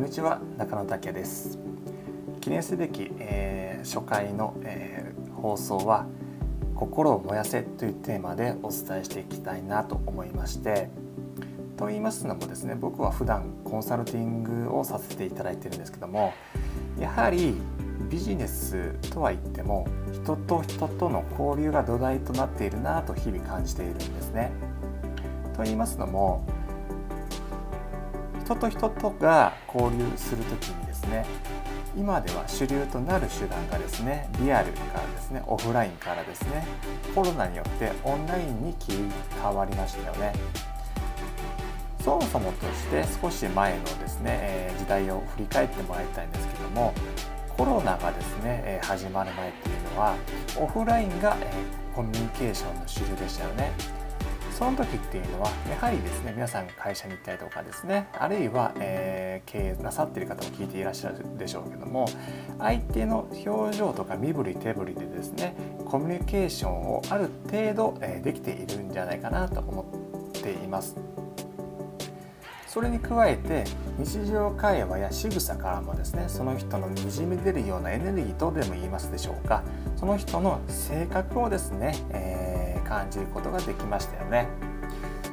んにちは中野武です記念すべき、えー、初回の、えー、放送は心を燃やせというテーマでお伝えしていきたいなと思いましてと言いますのもですね僕は普段コンサルティングをさせていただいてるんですけどもやはりビジネスとは言っても人と人との交流が土台となっているなと日々感じているんですね。と言いますのも人と人とが交流する時にですね今では主流となる手段がですねリアルからですねオフラインからですねコロナによってオンラインに切り替わりましたよね。そもそもとして少し前のですね、え時代を振り返ってもらいたいんですけどもコロナがですね、え始まる前っていうのはオフラインが、えコミュニケーションの主流でしたよね。その時っていうのはやはりですね皆さんが会社に行ったりとかですねあるいは、えー、経営なさっている方も聞いていらっしゃるでしょうけども相手の表情とか身振り手振りでですねコミュニケーションをある程度、えー、できているんじゃないかなと思っています。それに加えて日常会話や仕草からもですねその人のにじみ出るようなエネルギーとでも言いますでしょうかその人の性格をですね、えー、感じることができましたよね。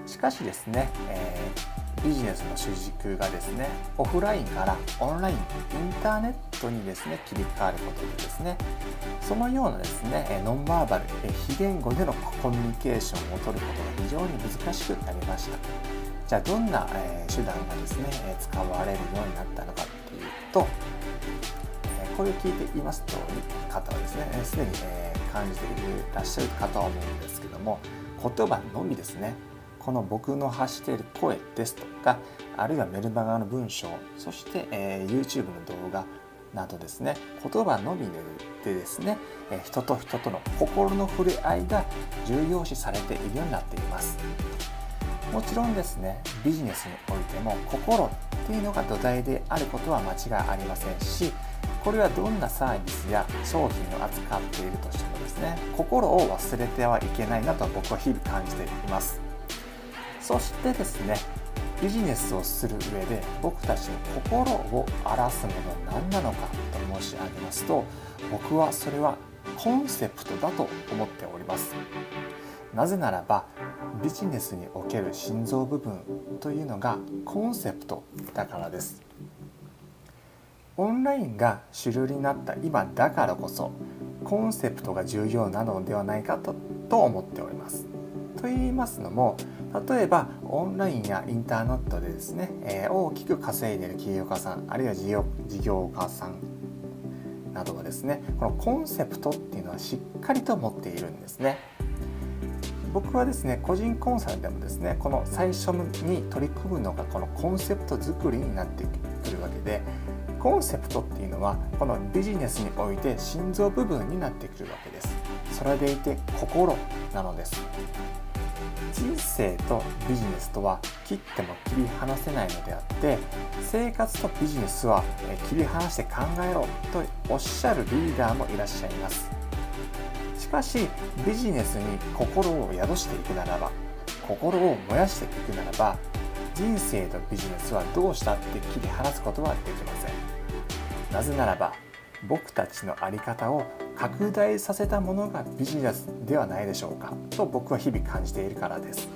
しかしですね、えー、ビジネスの主軸がですねオフラインからオンラインインターネットにですね切り替わることでですねそのようなですねノンバーバル非言語でのコミュニケーションを取ることが非常に難しくなりました。じゃあどんな、え手段がですね、え使われるようになったのかっていうと、えこれを聞いていますと方はですねすでに、え感じていらっしゃるかとは思うんですけども言葉のみですねこの僕の発している声ですとかあるいはメルマガの文章そして、え YouTube の動画などですね言葉のみでですねえ人と人との心の触れ合いが重要視されているようになっています。もちろんですねビジネスにおいても心っていうのが土台であることは間違いありませんしこれはどんなサービスや商品を扱っているとしてもですね心を忘れてはいけないなと僕は日々感じています。そしてですねビジネスをする上で僕たちの心を荒らすものは何なのかと申し上げますと僕はそれはコンセプトだと思っております。なぜならばビジネスにおける心臓部分というのがコンセプトだからです。オンラインが主流になった今だからこそコンセプトが重要なのではないかとと思っております。と言いますのも例えばオンラインやインターネットでですね、えー、大きく稼いでる企業家さんあるいは事業事業家さんなどはですねこのコンセプトっていうのはしっかりと持っているんですね。僕はですね個人コンサルでもですねこの最初に取り組むのがこのコンセプト作りになってくるわけでコンセプトっていうのはこのビジネスにおいて心臓部分になってくるわけです。それでいて心なのです。人生とビジネスとは切っても切り離せないのであって生活とビジネスは切り離して考えろとおっしゃるリーダーもいらっしゃいます。しかしビジネスに心を宿していくならば心を燃やしていくならば人生とビジネスはどうしたって切り離すことはできません。なぜならば僕たちの在り方を拡大させたものがビジネスではないでしょうかと僕は日々感じているからです。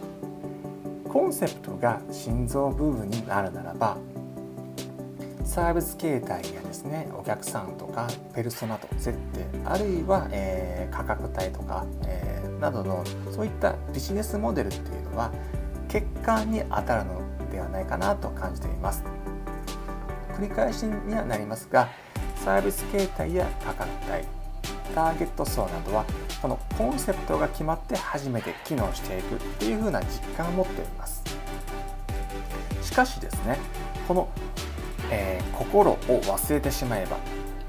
コンセプトが心臓部分になるならばサービス形態やですねお客さんとかペルソナと設定あるいは、えー、価格帯とか、えー、などのそういったビジネスモデルっていうのは欠陥に当たるのではないかなと感じています。繰り返しにはなりますがサービス形態や価格帯ターゲット層などはこのコンセプトが決まって初めて機能していくっていう風な実感を持っています。しかしですねこのえー、心を忘れてしまえば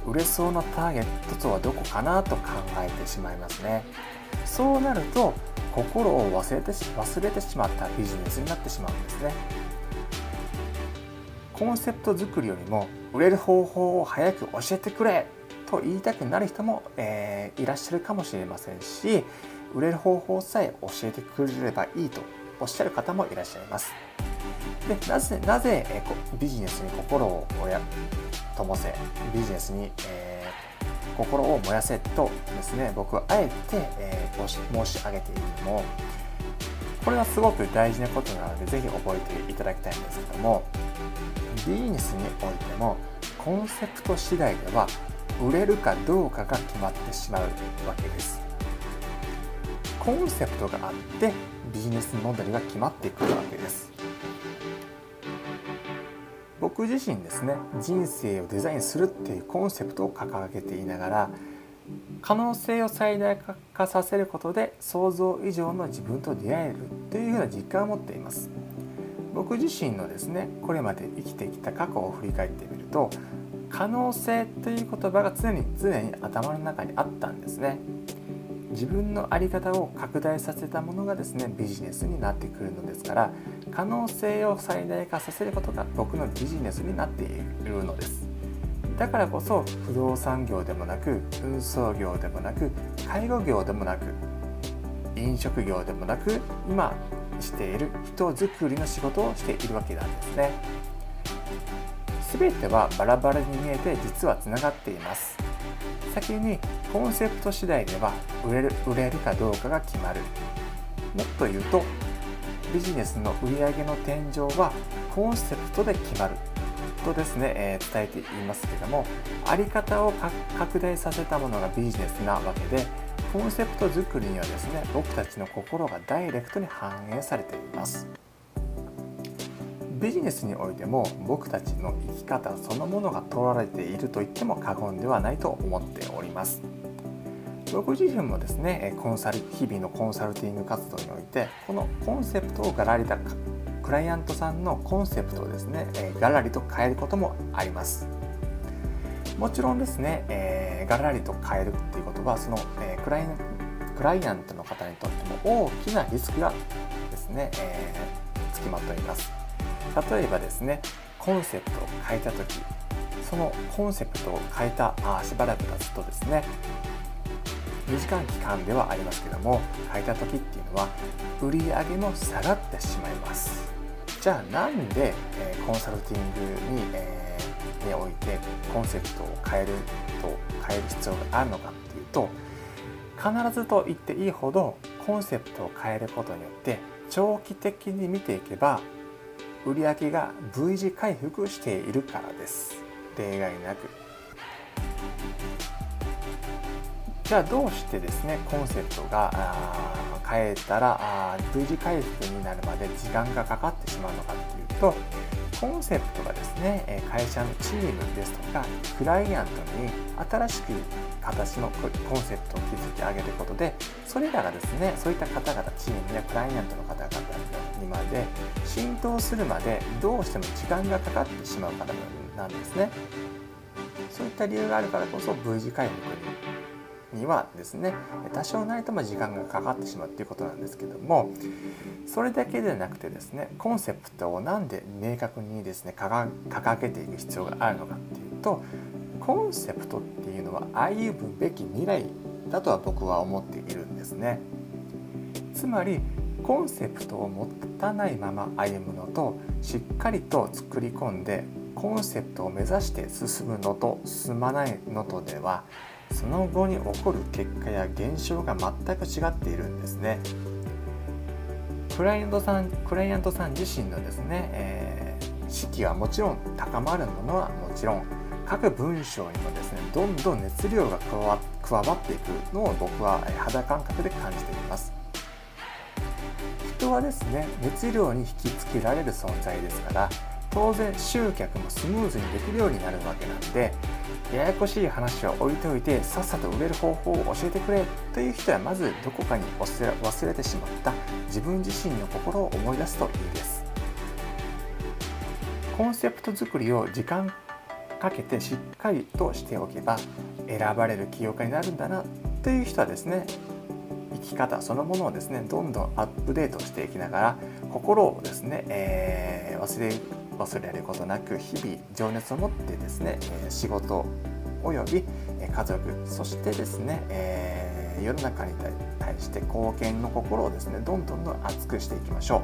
売れそうなターゲットとはどこかなと考えてしまいますね。そうなると心を忘れて忘れてしまったビジネスになってしまうんですね。コンセプト作りよりも売れる方法を早く教えてくれと言いたくなる人も、えー、いらっしゃるかもしれませんし売れる方法さえ教えてくれればいいとおっしゃる方もいらっしゃいます。でなぜなぜ、えビジネスに心をや灯せビジネスに、えー、心を燃やせとですね僕はあえて、えー、申し上げているのもこれはすごく大事なことなのでぜひ覚えていただきたいんですけどもビジネスにおいてもコンセプト次第では売れるかどうかが決まってしまうわけです。コンセプトがあってビジネスモデルが決まってくるわけです。僕自身ですね人生をデザインするっていうコンセプトを掲げていながら可能性を最大化させることで想像以上の自分と出会えるというような実感を持っています。僕自身のですねこれまで生きてきた過去を振り返ってみると可能性という言葉が常に常に頭の中にあったんですね。自分の在り方を拡大させたものがですねビジネスになってくるのですから可能性を最大化させることが僕のビジネスになっているのです。だからこそ不動産業でもなく運送業でもなく介護業でもなく飲食業でもなく今している人づくりの仕事をしているわけなんですね。全てはバラバラに見えて実はつながっています。先にコンセプト次第では売れる売れるかどうかが決まる。もっと言うとビジネスの売上の天井はコンセプトで決まる。とですね、えー、伝えていますけどもあり方を拡大させたものがビジネスなわけでコンセプト作りにはですね僕たちの心がダイレクトに反映されています。ビジネスにおいても僕たちの生き方そのものが取られていると言っても過言ではないと思っております。僕自身もですねコンサル日々のコンサルティング活動においてこのコンセプトをガラリだクライアントさんのコンセプトをですね、えガラリと変えることもあります。もちろんですね、えー、ガラリと変えるっていうことはその、えー、クライクライアントの方にとっても大きなリスクがですね、えー、つきまといます。例えばですねコンセプトを変えた時そのコンセプトを変えたあしばらく経つとですね短い期間ではありますけども変えた時っていうのは売り上げも下がってしまいます。じゃあなんで、えー、コンサルティングに、えー、においてコンセプトを変えると変える必要があるのかっていうと必ずと言っていいほどコンセプトを変えることによって長期的に見ていけば売上が V 字回復しているからです。例外なく。じゃあどうしてですねコンセプトが変えたら V 字回復になるまで時間がかかってしまうのかっていうとコンセプトがですね会社のチームですとかクライアントに新しく形のコンセプトを築き上げることでそれらがですねそういった方々チームやクライアントの方々にまで浸透するまでどうしても時間がかかってしまうからなんですね。そういった理由があるからこそ V 字回復ににはですね多少なりとも時間がかかってしまうっていうことなんですけどもそれだけでなくてですねコンセプトを何で明確にですね掲げていく必要があるのかっていうとコンセプトっていうのは歩むべき未来だとは僕は思っているんですね。つまりコンセプトを持たないまま歩むのとしっかりと作り込んでコンセプトを目指して進むのと進まないのとではその後に起こる結果や現象が全く違っているんですね。クライアントさんクライアントさん自身のですね、えー、士気はもちろん高まるものはもちろん各文章にもですねどんどん熱量が加わ加わっていくのを僕は肌感覚で感じています人はですね熱量に引きつけられる存在ですから当然集客もスムーズにできるようになるわけなんでややこしい話は置いておいてさっさと売れる方法を教えてくれという人はまずどこかに忘れてしまった自分自身の心を思い出すといいです。コンセプト作りを時間かけてしっかりとしておけば選ばれる起業家になるんだなという人はですね生き方そのものをですねどんどんアップデートしていきながら心をですね、えー、忘れ忘れることなく日々情熱を持ってですね仕事および家族そしてですね、えー、世の中に対して貢献の心をですねどんどんどん熱くしていきましょう。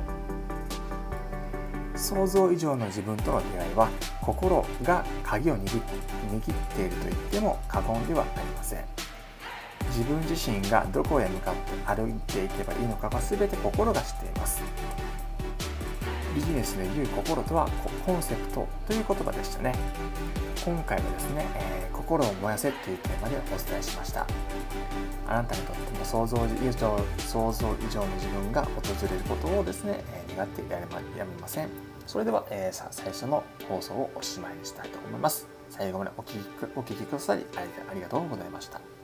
想像以上の自分との出会いは心が鍵を握っていると言っても過言ではありません。自分自身がどこへ向かって歩いていけばいいのかは全て心が知っています。ビジネスで言う心とはコンセプトという言葉でしたね。今回はですね、えー、心を燃やせというテーマでお伝えしました。あなたにとっても想像以上想像以上の自分が訪れることをですね、え、願ってやれまやめません。それでは、えー、さ最初の放送をおしまいにしたいと思います。最後までお聞きお聞きくださりありがとうございました。